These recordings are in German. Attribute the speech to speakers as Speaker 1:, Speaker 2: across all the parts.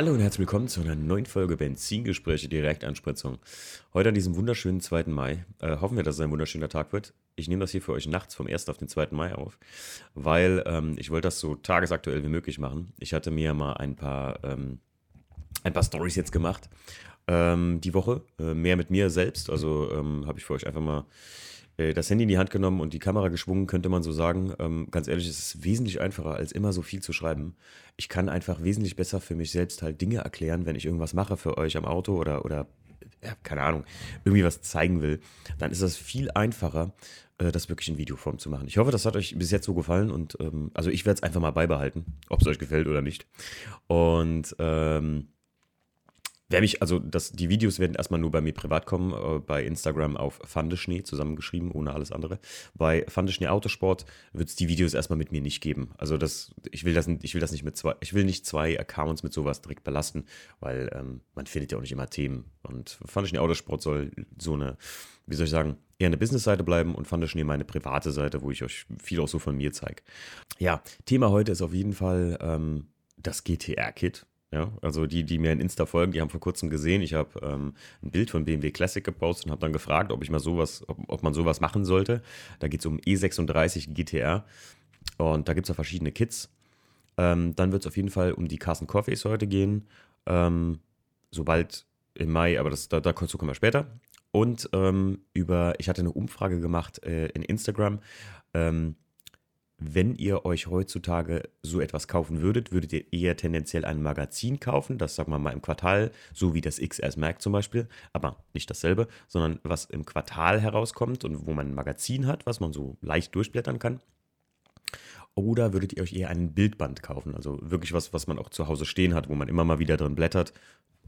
Speaker 1: Hallo und herzlich willkommen zu einer neuen Folge Benzingespräche Direktanspritzung. Heute an diesem wunderschönen 2. Mai. Äh, hoffen wir, dass es ein wunderschöner Tag wird. Ich nehme das hier für euch nachts vom 1. auf den 2. Mai auf, weil ähm, ich wollte das so tagesaktuell wie möglich machen. Ich hatte mir mal ein paar, ähm, paar Stories jetzt gemacht. Ähm, die Woche. Äh, mehr mit mir selbst. Also ähm, habe ich für euch einfach mal das Handy in die Hand genommen und die Kamera geschwungen, könnte man so sagen. Ähm, ganz ehrlich, es ist wesentlich einfacher, als immer so viel zu schreiben. Ich kann einfach wesentlich besser für mich selbst halt Dinge erklären, wenn ich irgendwas mache für euch am Auto oder, oder ja, keine Ahnung, irgendwie was zeigen will. Dann ist das viel einfacher, äh, das wirklich in Videoform zu machen. Ich hoffe, das hat euch bis jetzt so gefallen und ähm, also ich werde es einfach mal beibehalten, ob es euch gefällt oder nicht. Und ähm, Wer mich, also das, die Videos werden erstmal nur bei mir privat kommen, äh, bei Instagram auf Fandeschnee zusammengeschrieben, ohne alles andere. Bei Fandeschnee Autosport wird es die Videos erstmal mit mir nicht geben. Also das, ich will das, ich will das nicht mit zwei, ich will nicht zwei Accounts mit sowas direkt belasten, weil ähm, man findet ja auch nicht immer Themen. Und Fandeschnee Autosport soll so eine, wie soll ich sagen, eher eine Business-Seite bleiben und Fandeschnee meine private Seite, wo ich euch viel auch so von mir zeige. Ja, Thema heute ist auf jeden Fall ähm, das GTR-Kit ja, also die, die mir in Insta folgen, die haben vor kurzem gesehen, ich habe ähm, ein Bild von BMW Classic gepostet und habe dann gefragt, ob ich mal sowas, ob, ob man sowas machen sollte. Da geht es um E36 GTR und da gibt es ja verschiedene Kits. Ähm, dann wird es auf jeden Fall um die Carson Coffees heute gehen. Ähm, sobald im Mai, aber das, da, dazu kommen wir später. Und ähm, über, ich hatte eine Umfrage gemacht äh, in Instagram. Wenn ihr euch heutzutage so etwas kaufen würdet, würdet ihr eher tendenziell ein Magazin kaufen, das sagen wir mal im Quartal, so wie das XS Mac zum Beispiel, aber nicht dasselbe, sondern was im Quartal herauskommt und wo man ein Magazin hat, was man so leicht durchblättern kann. Oder würdet ihr euch eher ein Bildband kaufen, also wirklich was, was man auch zu Hause stehen hat, wo man immer mal wieder drin blättert,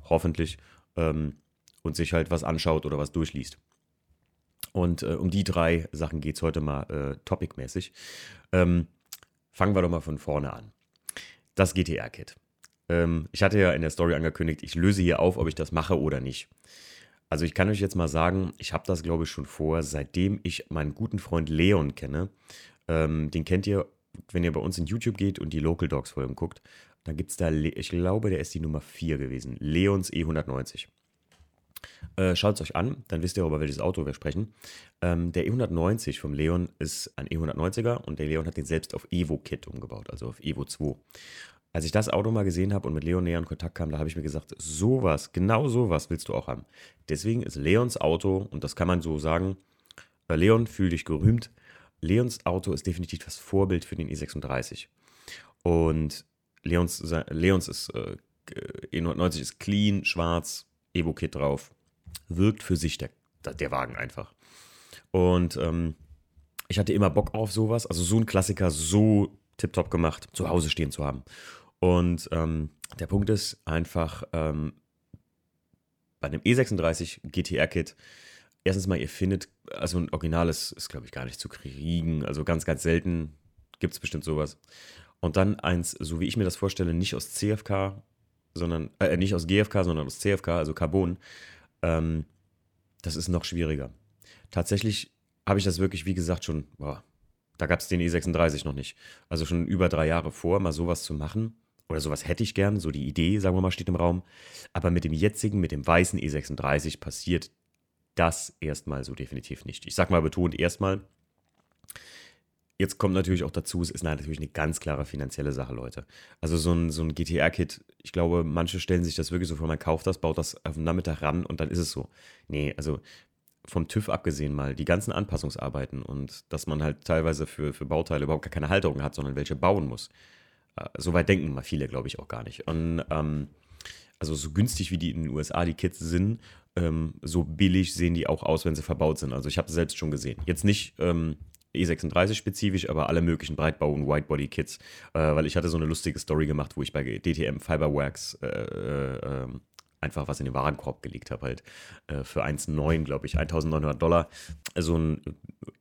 Speaker 1: hoffentlich, ähm, und sich halt was anschaut oder was durchliest. Und äh, um die drei Sachen geht es heute mal äh, topicmäßig. Ähm, fangen wir doch mal von vorne an. Das GTR-Kit. Ähm, ich hatte ja in der Story angekündigt, ich löse hier auf, ob ich das mache oder nicht. Also ich kann euch jetzt mal sagen, ich habe das glaube ich schon vor, seitdem ich meinen guten Freund Leon kenne. Ähm, den kennt ihr, wenn ihr bei uns in YouTube geht und die Local Dogs Folgen guckt. Dann gibt es da, ich glaube, der ist die Nummer 4 gewesen. Leons E190. Äh, Schaut es euch an, dann wisst ihr, über welches Auto wir sprechen. Ähm, der E190 vom Leon ist ein E190er und der Leon hat den selbst auf Evo-Kit umgebaut, also auf Evo 2. Als ich das Auto mal gesehen habe und mit Leon näher in Kontakt kam, da habe ich mir gesagt, sowas, genau sowas willst du auch haben. Deswegen ist Leons Auto, und das kann man so sagen, äh, Leon, fühl dich gerühmt. Leons Auto ist definitiv das Vorbild für den E36. Und Leons, Leons ist, äh, E190 ist clean, schwarz, Evo-Kit drauf. Wirkt für sich der, der Wagen einfach. Und ähm, ich hatte immer Bock auf sowas, also so ein Klassiker so tiptop gemacht, zu Hause stehen zu haben. Und ähm, der Punkt ist einfach, ähm, bei einem E36 GTR-Kit, erstens mal, ihr findet, also ein originales ist, glaube ich, gar nicht zu kriegen. Also ganz, ganz selten gibt es bestimmt sowas. Und dann eins, so wie ich mir das vorstelle, nicht aus CFK, sondern, äh, nicht aus GFK, sondern aus CFK, also Carbon, ähm, das ist noch schwieriger. Tatsächlich habe ich das wirklich, wie gesagt, schon, boah, da gab es den E36 noch nicht. Also schon über drei Jahre vor, mal sowas zu machen. Oder sowas hätte ich gern, so die Idee, sagen wir mal, steht im Raum. Aber mit dem jetzigen, mit dem weißen E36 passiert das erstmal so definitiv nicht. Ich sag mal betont erstmal, Jetzt kommt natürlich auch dazu, es ist natürlich eine ganz klare finanzielle Sache, Leute. Also so ein, so ein GTR-Kit, ich glaube, manche stellen sich das wirklich so vor, man kauft das, baut das auf den Nachmittag ran und dann ist es so. Nee, also vom TÜV abgesehen mal, die ganzen Anpassungsarbeiten und dass man halt teilweise für, für Bauteile überhaupt gar keine Halterung hat, sondern welche bauen muss. Äh, Soweit denken mal viele, glaube ich, auch gar nicht. Und ähm, also so günstig wie die in den USA die Kits sind, ähm, so billig sehen die auch aus, wenn sie verbaut sind. Also ich habe es selbst schon gesehen. Jetzt nicht ähm, E36 spezifisch, aber alle möglichen Breitbau- und Whitebody-Kits, äh, weil ich hatte so eine lustige Story gemacht, wo ich bei DTM Fiberworks äh, äh, einfach was in den Warenkorb gelegt habe, halt äh, für 1,9, glaube ich, 1900 Dollar, so ein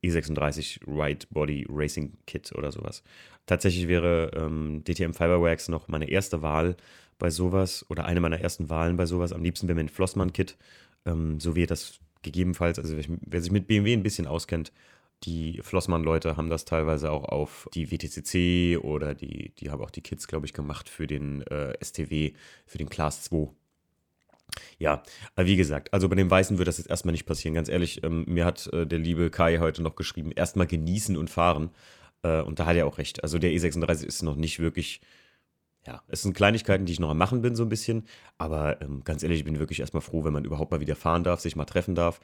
Speaker 1: E36 Whitebody Racing Kit oder sowas. Tatsächlich wäre ähm, DTM Fiberworks noch meine erste Wahl bei sowas oder eine meiner ersten Wahlen bei sowas. Am liebsten wäre mir ein Flossmann-Kit, ähm, so wie das gegebenenfalls, also wer sich mit BMW ein bisschen auskennt, die Flossmann-Leute haben das teilweise auch auf die WTCC oder die, die haben auch die Kids, glaube ich, gemacht für den äh, STW, für den Class 2. Ja, wie gesagt, also bei dem Weißen wird das jetzt erstmal nicht passieren. Ganz ehrlich, ähm, mir hat äh, der liebe Kai heute noch geschrieben, erstmal genießen und fahren. Äh, und da hat er auch recht. Also der E36 ist noch nicht wirklich, ja, es sind Kleinigkeiten, die ich noch am Machen bin, so ein bisschen. Aber ähm, ganz ehrlich, ich bin wirklich erstmal froh, wenn man überhaupt mal wieder fahren darf, sich mal treffen darf.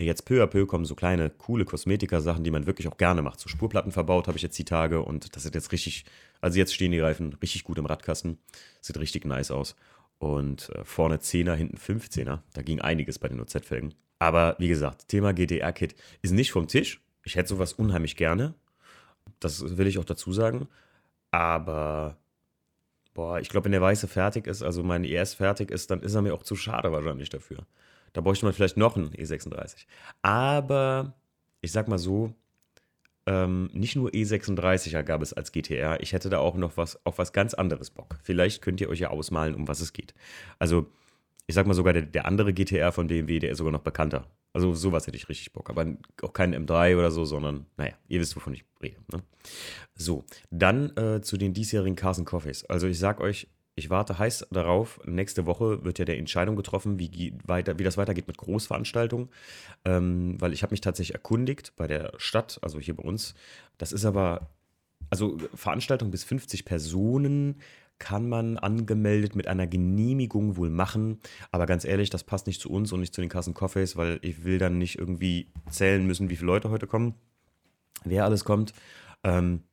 Speaker 1: Jetzt peu à peu kommen so kleine, coole Kosmetika-Sachen, die man wirklich auch gerne macht. So Spurplatten verbaut habe ich jetzt die Tage und das sieht jetzt richtig, also jetzt stehen die Reifen richtig gut im Radkasten. Sieht richtig nice aus. Und äh, vorne 10er, hinten 15er. Da ging einiges bei den OZ-Felgen. Aber wie gesagt, Thema GTR-Kit ist nicht vom Tisch. Ich hätte sowas unheimlich gerne. Das will ich auch dazu sagen. Aber, boah, ich glaube, wenn der Weiße fertig ist, also mein ES fertig ist, dann ist er mir auch zu schade wahrscheinlich dafür. Da bräuchte man vielleicht noch einen E36. Aber ich sag mal so, ähm, nicht nur E36er gab es als GTR. Ich hätte da auch noch was auf was ganz anderes Bock. Vielleicht könnt ihr euch ja ausmalen, um was es geht. Also, ich sag mal sogar, der, der andere GTR von BMW, der ist sogar noch bekannter. Also sowas hätte ich richtig Bock. Aber auch kein M3 oder so, sondern, naja, ihr wisst, wovon ich rede. Ne? So, dann äh, zu den diesjährigen Carson Coffees. Also ich sag euch, ich warte heiß darauf. Nächste Woche wird ja der Entscheidung getroffen, wie, weiter, wie das weitergeht mit Großveranstaltungen. Ähm, weil ich habe mich tatsächlich erkundigt bei der Stadt, also hier bei uns. Das ist aber, also Veranstaltung bis 50 Personen kann man angemeldet mit einer Genehmigung wohl machen. Aber ganz ehrlich, das passt nicht zu uns und nicht zu den Kassen Coffees, weil ich will dann nicht irgendwie zählen müssen, wie viele Leute heute kommen, wer alles kommt. Ähm,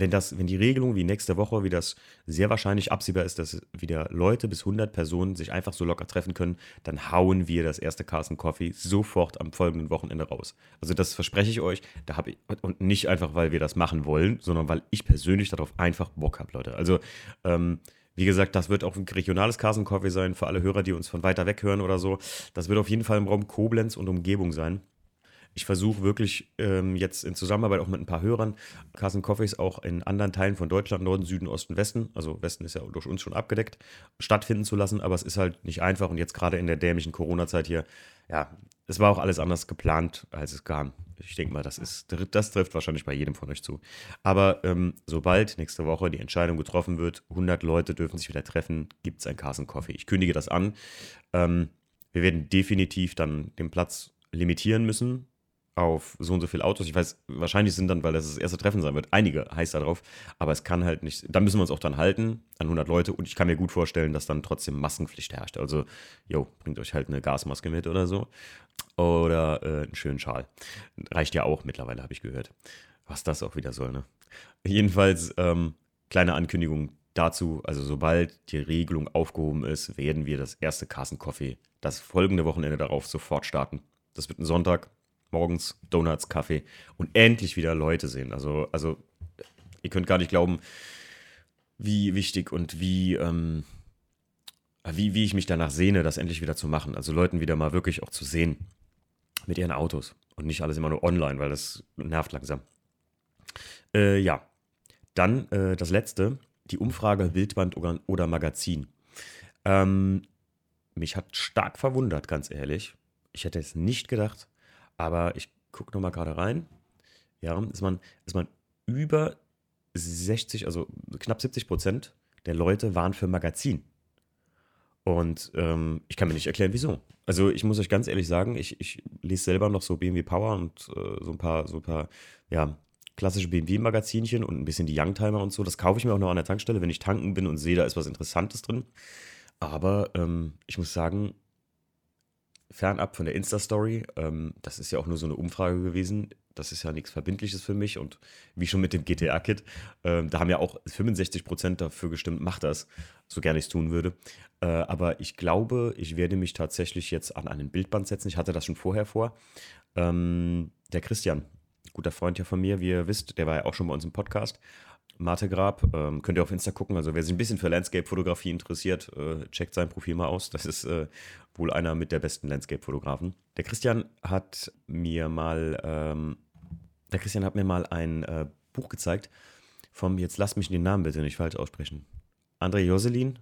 Speaker 1: wenn, das, wenn die Regelung wie nächste Woche, wie das sehr wahrscheinlich absehbar ist, dass wieder Leute bis 100 Personen sich einfach so locker treffen können, dann hauen wir das erste Carson Coffee sofort am folgenden Wochenende raus. Also das verspreche ich euch. Da habe ich und nicht einfach, weil wir das machen wollen, sondern weil ich persönlich darauf einfach Bock habe, Leute. Also ähm, wie gesagt, das wird auch ein regionales Carson Coffee sein für alle Hörer, die uns von weiter weg hören oder so. Das wird auf jeden Fall im Raum Koblenz und Umgebung sein. Ich versuche wirklich ähm, jetzt in Zusammenarbeit auch mit ein paar Hörern Carson Coffees auch in anderen Teilen von Deutschland, Norden, Süden, Osten, Westen, also Westen ist ja durch uns schon abgedeckt, stattfinden zu lassen. Aber es ist halt nicht einfach und jetzt gerade in der dämlichen Corona-Zeit hier, ja, es war auch alles anders geplant, als es kam. Ich denke mal, das, ist, das trifft wahrscheinlich bei jedem von euch zu. Aber ähm, sobald nächste Woche die Entscheidung getroffen wird, 100 Leute dürfen sich wieder treffen, gibt es ein Carson Coffee. Ich kündige das an. Ähm, wir werden definitiv dann den Platz limitieren müssen, auf so und so viele Autos. Ich weiß, wahrscheinlich sind dann, weil das das erste Treffen sein wird, einige heiß darauf, aber es kann halt nicht, da müssen wir uns auch dann halten an 100 Leute und ich kann mir gut vorstellen, dass dann trotzdem Maskenpflicht herrscht. Also, jo, bringt euch halt eine Gasmaske mit oder so oder äh, einen schönen Schal. Reicht ja auch mittlerweile, habe ich gehört. Was das auch wieder soll, ne? Jedenfalls, ähm, kleine Ankündigung dazu, also sobald die Regelung aufgehoben ist, werden wir das erste Carson Coffee das folgende Wochenende darauf sofort starten. Das wird ein Sonntag, morgens Donuts, Kaffee und endlich wieder Leute sehen. Also, also ihr könnt gar nicht glauben, wie wichtig und wie, ähm, wie, wie ich mich danach sehne, das endlich wieder zu machen. Also Leuten wieder mal wirklich auch zu sehen mit ihren Autos und nicht alles immer nur online, weil das nervt langsam. Äh, ja, dann äh, das letzte, die Umfrage Wildband oder, Magazin. Ähm, mich hat stark verwundert, ganz ehrlich. Ich hätte es nicht gedacht, aber ich gucke nochmal gerade rein. Ja, ist man, ist man über 60, also knapp 70 Prozent der Leute waren für Magazin. Und ähm, ich kann mir nicht erklären, wieso. Also ich muss euch ganz ehrlich sagen, ich, ich lese selber noch so BMW Power und äh, so ein paar, so ein paar, ja, klassische BMW-Magazinchen und ein bisschen die Youngtimer und so. Das kaufe ich mir auch noch an der Tankstelle, wenn ich tanken bin und sehe, da ist was Interessantes drin. Aber ähm, ich muss sagen, fernab von der Insta-Story, ähm, das ist ja auch nur so eine Umfrage gewesen. Das ist ja nichts Verbindliches für mich. Und wie schon mit dem GTA-Kit, ähm, da haben ja auch 65% dafür gestimmt, mach das, so gerne ich es tun würde. Äh, aber ich glaube, ich werde mich tatsächlich jetzt an einen Bildband setzen. Ich hatte das schon vorher vor. Ähm, der Christian, guter Freund ja von mir, wie ihr wisst, der war ja auch schon bei uns im Podcast. Mate Grab. Ähm, könnt ihr auf Insta gucken. Also wer sich ein bisschen für Landscape-Fotografie interessiert, äh, checkt sein Profil mal aus. Das ist äh, wohl einer mit der besten Landscape-Fotografen. Der Christian hat mir mal, ähm, der Christian hat mir mal ein äh, Buch gezeigt vom, jetzt lasst mich den Namen bitte nicht falsch aussprechen, André Joselin.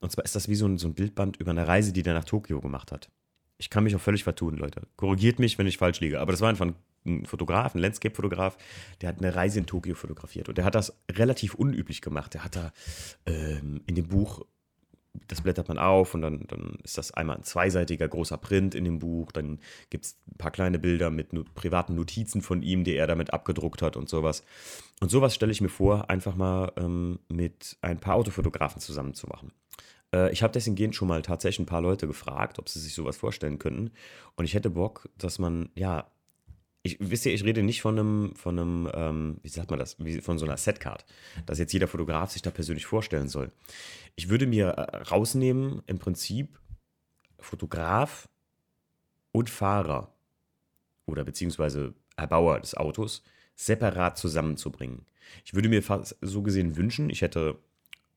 Speaker 1: Und zwar ist das wie so ein, so ein Bildband über eine Reise, die der nach Tokio gemacht hat. Ich kann mich auch völlig vertun, Leute. Korrigiert mich, wenn ich falsch liege. Aber das war einfach ein ein Fotograf, ein Landscape-Fotograf, der hat eine Reise in Tokio fotografiert und der hat das relativ unüblich gemacht. Der hat da ähm, in dem Buch das blättert man auf und dann, dann ist das einmal ein zweiseitiger großer Print in dem Buch. Dann gibt es ein paar kleine Bilder mit not privaten Notizen von ihm, die er damit abgedruckt hat und sowas. Und sowas stelle ich mir vor, einfach mal ähm, mit ein paar Autofotografen zusammen zu machen. Äh, ich habe deswegen schon mal tatsächlich ein paar Leute gefragt, ob sie sich sowas vorstellen könnten. Und ich hätte Bock, dass man, ja, ich, wisst ihr, ich rede nicht von einem, von einem, ähm, wie sagt man das, wie, von so einer Setcard, dass jetzt jeder Fotograf sich da persönlich vorstellen soll. Ich würde mir äh, rausnehmen, im Prinzip Fotograf und Fahrer oder beziehungsweise Erbauer des Autos separat zusammenzubringen. Ich würde mir fast so gesehen wünschen, ich hätte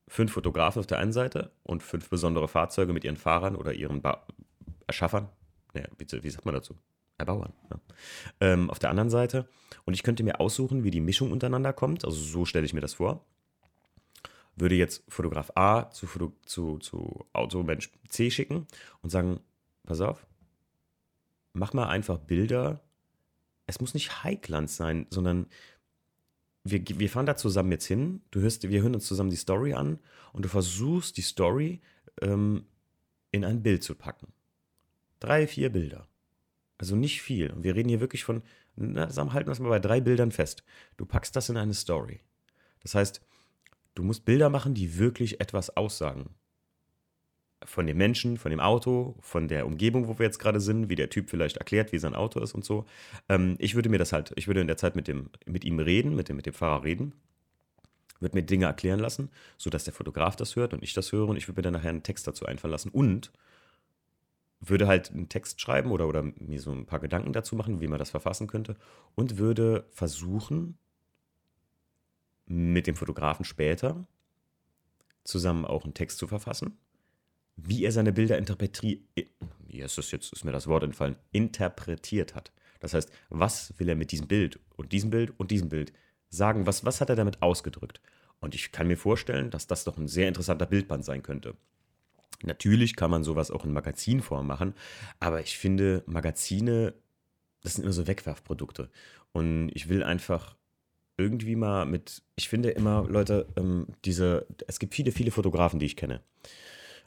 Speaker 1: fünf Fotografen auf der einen Seite und fünf besondere Fahrzeuge mit ihren Fahrern oder ihren ba Erschaffern. Ja, wie, wie sagt man dazu? Erbauern. Ja. Ähm, auf der anderen Seite. Und ich könnte mir aussuchen, wie die Mischung untereinander kommt. Also so stelle ich mir das vor. Würde jetzt Fotograf A zu, Foto, zu, zu Automensch C schicken und sagen, pass auf, mach mal einfach Bilder. Es muss nicht Highglanz sein, sondern wir, wir fahren da zusammen jetzt hin. Du hörst, wir hören uns zusammen die Story an und du versuchst die Story ähm, in ein Bild zu packen. Drei, vier Bilder. Also nicht viel. Und wir reden hier wirklich von, na, sagen, halten wir es mal bei drei Bildern fest. Du packst das in eine Story. Das heißt, du musst Bilder machen, die wirklich etwas aussagen. Von dem Menschen, von dem Auto, von der Umgebung, wo wir jetzt gerade sind, wie der Typ vielleicht erklärt, wie sein Auto ist und so. Ähm, ich würde mir das halt, ich würde in der Zeit mit, dem, mit ihm reden, mit dem, mit dem Fahrer reden, würde mir Dinge erklären lassen, sodass der Fotograf das hört und ich das höre und ich würde mir dann nachher einen Text dazu einfallen lassen und würde halt einen Text schreiben oder, oder mir so ein paar Gedanken dazu machen, wie man das verfassen könnte und würde versuchen, mit dem Fotografen später zusammen auch einen Text zu verfassen, wie er seine Bilder interpretiert, das jetzt, ist mir das Wort entfallen, interpretiert hat. Das heißt, was will er mit diesem Bild und diesem Bild und diesem Bild sagen, was, was hat er damit ausgedrückt? Und ich kann mir vorstellen, dass das doch ein sehr interessanter Bildband sein könnte. Natürlich kann man sowas auch in Magazinform machen, aber ich finde, Magazine, das sind immer so Wegwerfprodukte. Und ich will einfach irgendwie mal mit, ich finde immer, Leute, ähm, diese, es gibt viele, viele Fotografen, die ich kenne.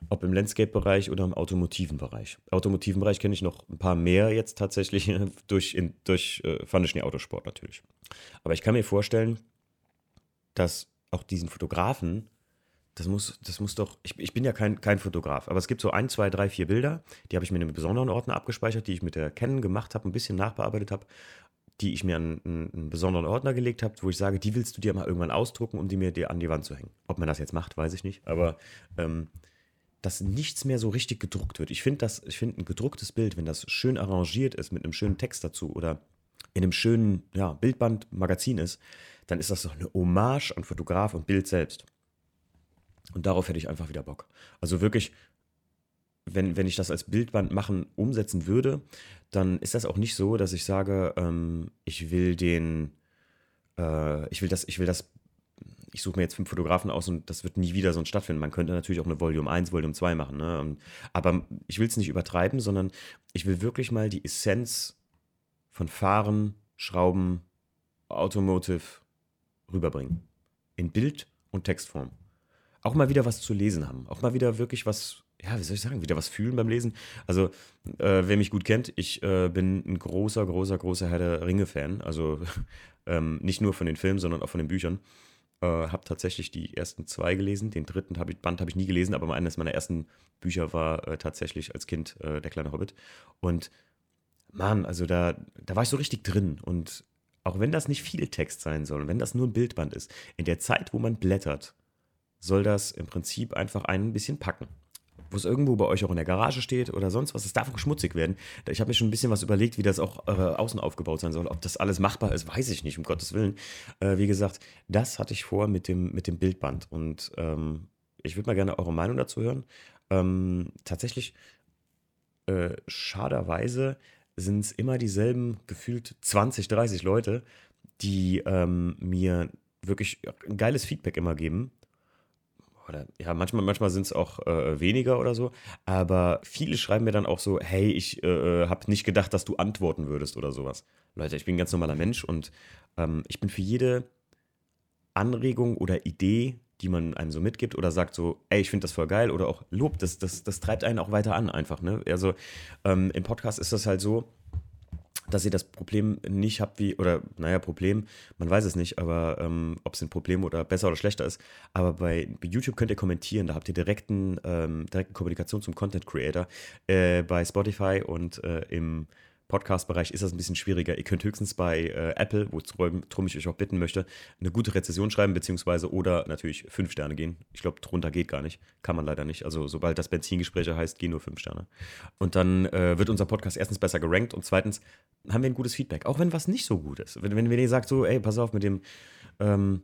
Speaker 1: Ob im Landscape-Bereich oder im automotiven Bereich. Automotiven Bereich kenne ich noch ein paar mehr jetzt tatsächlich durch, in, durch äh, Funny Autosport natürlich. Aber ich kann mir vorstellen, dass auch diesen Fotografen das muss, das muss doch, ich, ich bin ja kein, kein Fotograf, aber es gibt so ein, zwei, drei, vier Bilder, die habe ich mir in einem besonderen Ordner abgespeichert, die ich mit der Canon gemacht habe, ein bisschen nachbearbeitet habe, die ich mir an einen, besonderen Ordner gelegt habe, wo ich sage, die willst du dir mal irgendwann ausdrucken, um die mir dir an die Wand zu hängen. Ob man das jetzt macht, weiß ich nicht, aber ähm, dass nichts mehr so richtig gedruckt wird. Ich finde finde ein gedrucktes Bild, wenn das schön arrangiert ist mit einem schönen Text dazu oder in einem schönen ja, Bildband ist, dann ist das doch eine Hommage an Fotograf und Bild selbst. Und darauf hätte ich einfach wieder Bock. Also wirklich, wenn, wenn ich das als Bildband machen, umsetzen würde, dann ist das auch nicht so, dass ich sage, ähm, ich will den, äh, ich will das, ich will das, ich suche mir jetzt fünf Fotografen aus und das wird nie wieder so stattfinden. Man könnte natürlich auch eine Volume 1, Volume 2 machen, ne? Aber ich will es nicht übertreiben, sondern ich will wirklich mal die Essenz von Fahren, Schrauben, Automotive rüberbringen. In Bild- und Textform auch mal wieder was zu lesen haben. Auch mal wieder wirklich was, ja, wie soll ich sagen, wieder was fühlen beim Lesen. Also, äh, wer mich gut kennt, ich äh, bin ein großer, großer, großer Herr der Ringe-Fan. Also ähm, nicht nur von den Filmen, sondern auch von den Büchern. Äh, habe tatsächlich die ersten zwei gelesen. Den dritten hab ich, Band habe ich nie gelesen, aber eines meiner ersten Bücher war äh, tatsächlich als Kind äh, Der kleine Hobbit. Und Mann, also da, da war ich so richtig drin. Und auch wenn das nicht viel Text sein soll, wenn das nur ein Bildband ist, in der Zeit, wo man blättert, soll das im Prinzip einfach ein bisschen packen. Wo es irgendwo bei euch auch in der Garage steht oder sonst was, es darf auch schmutzig werden. Ich habe mir schon ein bisschen was überlegt, wie das auch äh, außen aufgebaut sein soll. Ob das alles machbar ist, weiß ich nicht, um Gottes Willen. Äh, wie gesagt, das hatte ich vor mit dem, mit dem Bildband. Und ähm, ich würde mal gerne eure Meinung dazu hören. Ähm, tatsächlich, äh, schaderweise sind es immer dieselben gefühlt 20, 30 Leute, die ähm, mir wirklich ein geiles Feedback immer geben oder ja, manchmal, manchmal sind es auch äh, weniger oder so, aber viele schreiben mir dann auch so, hey, ich äh, habe nicht gedacht, dass du antworten würdest oder sowas. Leute, ich bin ein ganz normaler Mensch und ähm, ich bin für jede Anregung oder Idee, die man einem so mitgibt oder sagt so, ey, ich finde das voll geil oder auch Lob, das, das, das treibt einen auch weiter an einfach. Ne? Also ähm, im Podcast ist das halt so, dass ihr das Problem nicht habt wie, oder naja, Problem, man weiß es nicht, aber ähm, ob es ein Problem oder besser oder schlechter ist. Aber bei, YouTube könnt ihr kommentieren, da habt ihr direkten, ähm, direkten Kommunikation zum Content Creator. Äh, bei Spotify und äh, im Podcast-Bereich ist das ein bisschen schwieriger. Ihr könnt höchstens bei äh, Apple, worum ich euch auch bitten möchte, eine gute Rezession schreiben, beziehungsweise oder natürlich fünf Sterne gehen. Ich glaube, drunter geht gar nicht. Kann man leider nicht. Also, sobald das Benzingespräche heißt, gehen nur fünf Sterne. Und dann äh, wird unser Podcast erstens besser gerankt und zweitens haben wir ein gutes Feedback. Auch wenn was nicht so gut ist. Wenn, wenn, ihr sagt, so, ey, pass auf mit dem. Ähm,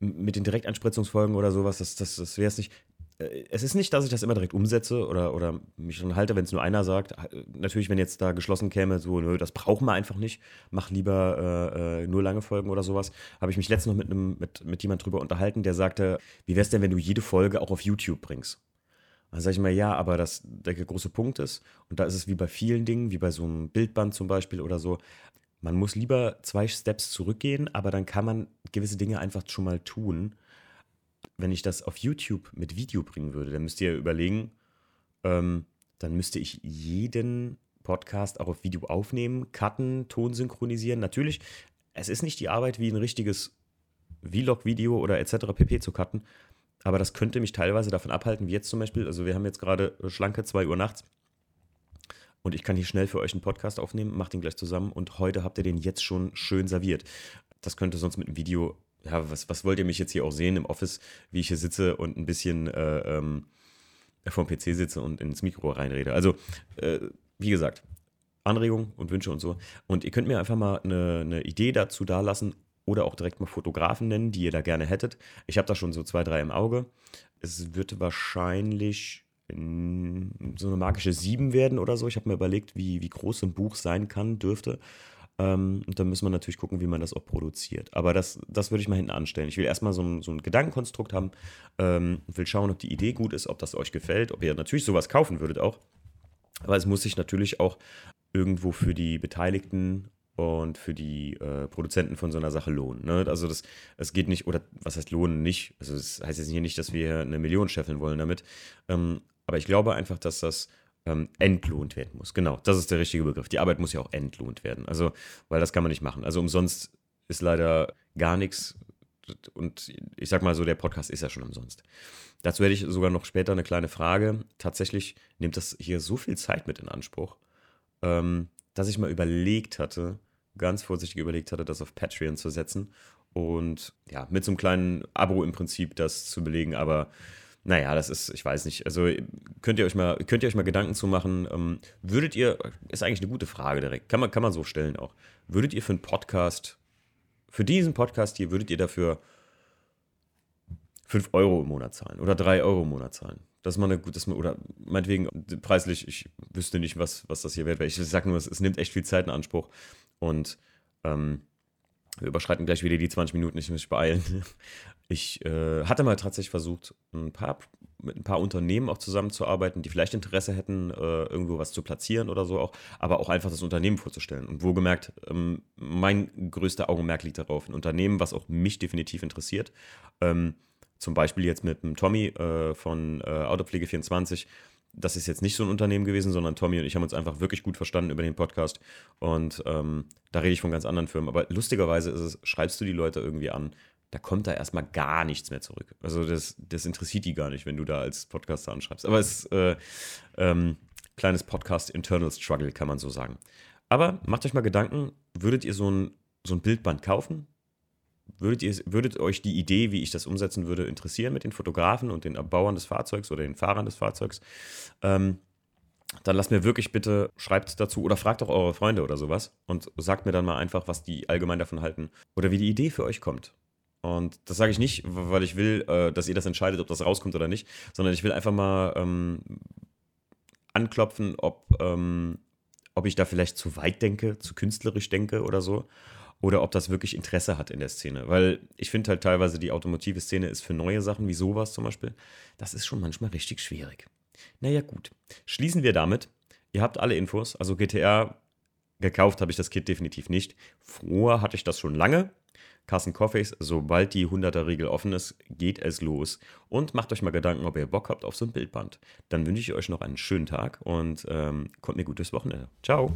Speaker 1: mit den Direktanspritzungsfolgen oder sowas, das, das, das wäre es nicht es ist nicht, dass ich das immer direkt umsetze oder, oder mich dann halte, wenn es nur einer sagt. Natürlich, wenn jetzt da geschlossen käme, so, nö, das brauchen wir einfach nicht, mach lieber äh, äh nur lange Folgen oder sowas. Habe ich mich letztens noch mit, einem, mit, mit jemand drüber unterhalten, der sagte, wie wäre es denn, wenn du jede Folge auch auf YouTube bringst? Dann sage ich mal, ja, aber das, der große Punkt ist, und da ist es wie bei vielen Dingen, wie bei so einem Bildband zum Beispiel oder so, man muss lieber zwei Steps zurückgehen, aber dann kann man gewisse Dinge einfach schon mal tun wenn ich das auf YouTube mit Video bringen würde, dann müsst ihr überlegen, ähm, dann müsste ich jeden Podcast auch auf Video aufnehmen, cutten, Ton synchronisieren. Natürlich, es ist nicht die Arbeit wie ein richtiges Vlog-Video oder etc. pp. zu cutten, aber das könnte mich teilweise davon abhalten, wie jetzt zum Beispiel, also wir haben jetzt gerade schlanke 2 Uhr nachts und ich kann hier schnell für euch einen Podcast aufnehmen, macht den gleich zusammen und heute habt ihr den jetzt schon schön serviert. Das könnte sonst mit einem Video ja, was, was wollt ihr mich jetzt hier auch sehen im Office, wie ich hier sitze und ein bisschen äh, ähm, vom PC sitze und ins Mikro reinrede. Also, äh, wie gesagt, Anregungen und Wünsche und so. Und ihr könnt mir einfach mal eine, eine Idee dazu dalassen oder auch direkt mal Fotografen nennen, die ihr da gerne hättet. Ich habe da schon so zwei, drei im Auge. Es wird wahrscheinlich so eine magische 7 werden oder so. Ich habe mir überlegt, wie, wie groß ein Buch sein kann, dürfte. Ähm, und dann müssen wir natürlich gucken, wie man das auch produziert. Aber das, das würde ich mal hinten anstellen. Ich will erstmal so ein, so ein Gedankenkonstrukt haben, ähm, will schauen, ob die Idee gut ist, ob das euch gefällt, ob ihr natürlich sowas kaufen würdet auch. Aber es muss sich natürlich auch irgendwo für die Beteiligten und für die äh, Produzenten von so einer Sache lohnen. Ne? Also das, es geht nicht, oder was heißt lohnen nicht? Also das heißt jetzt hier nicht, dass wir eine Million scheffeln wollen damit. Ähm, aber ich glaube einfach, dass das ähm, entlohnt werden muss. Genau, das ist der richtige Begriff. Die Arbeit muss ja auch entlohnt werden. Also, weil das kann man nicht machen. Also umsonst ist leider gar nichts. Und ich sag mal so, der Podcast ist ja schon umsonst. Dazu hätte ich sogar noch später eine kleine Frage. Tatsächlich nimmt das hier so viel Zeit mit in Anspruch, ähm, dass ich mal überlegt hatte, ganz vorsichtig überlegt hatte, das auf Patreon zu setzen und ja, mit so einem kleinen Abo im Prinzip das zu belegen, aber naja, das ist, ich weiß nicht. Also könnt ihr euch mal, könnt ihr euch mal Gedanken zu machen. Ähm, würdet ihr, ist eigentlich eine gute Frage direkt, kann man, kann man so stellen auch. Würdet ihr für einen Podcast, für diesen Podcast hier, würdet ihr dafür 5 Euro im Monat zahlen oder 3 Euro im Monat zahlen? Das ist mal eine gute, oder meinetwegen preislich, ich wüsste nicht, was, was das hier wert wäre. Ich sage nur, es, es, nimmt echt viel Zeit in Anspruch und ähm, wir überschreiten gleich wieder die 20 Minuten, ich muss mich beeilen. Ich äh, hatte mal tatsächlich versucht, ein paar, mit ein paar Unternehmen auch zusammenzuarbeiten, die vielleicht Interesse hätten, äh, irgendwo was zu platzieren oder so auch, aber auch einfach das Unternehmen vorzustellen. Und wohlgemerkt, ähm, mein größter Augenmerk liegt darauf, ein Unternehmen, was auch mich definitiv interessiert. Ähm, zum Beispiel jetzt mit dem Tommy äh, von äh, Autopflege24. Das ist jetzt nicht so ein Unternehmen gewesen, sondern Tommy und ich haben uns einfach wirklich gut verstanden über den Podcast. Und ähm, da rede ich von ganz anderen Firmen. Aber lustigerweise ist es, schreibst du die Leute irgendwie an, da kommt da erstmal gar nichts mehr zurück. Also das, das interessiert die gar nicht, wenn du da als Podcaster anschreibst. Aber es ist äh, ähm, kleines Podcast-Internal Struggle, kann man so sagen. Aber macht euch mal Gedanken, würdet ihr so ein, so ein Bildband kaufen? Würdet, ihr, würdet euch die Idee, wie ich das umsetzen würde, interessieren mit den Fotografen und den Bauern des Fahrzeugs oder den Fahrern des Fahrzeugs? Ähm, dann lasst mir wirklich bitte, schreibt dazu oder fragt auch eure Freunde oder sowas und sagt mir dann mal einfach, was die allgemein davon halten oder wie die Idee für euch kommt. Und das sage ich nicht, weil ich will, äh, dass ihr das entscheidet, ob das rauskommt oder nicht, sondern ich will einfach mal ähm, anklopfen, ob, ähm, ob ich da vielleicht zu weit denke, zu künstlerisch denke oder so. oder ob das wirklich Interesse hat in der Szene. Weil ich finde halt teilweise, die automotive Szene ist für neue Sachen wie sowas zum Beispiel, das ist schon manchmal richtig schwierig. Naja, gut. Schließen wir damit. Ihr habt alle Infos. Also GTR gekauft habe ich das Kit definitiv nicht. Vorher hatte ich das schon lange. Carsten Coffees, sobald die 100er-Regel offen ist, geht es los. Und macht euch mal Gedanken, ob ihr Bock habt auf so ein Bildband. Dann wünsche ich euch noch einen schönen Tag und ähm, kommt mir gutes Wochenende. Ciao.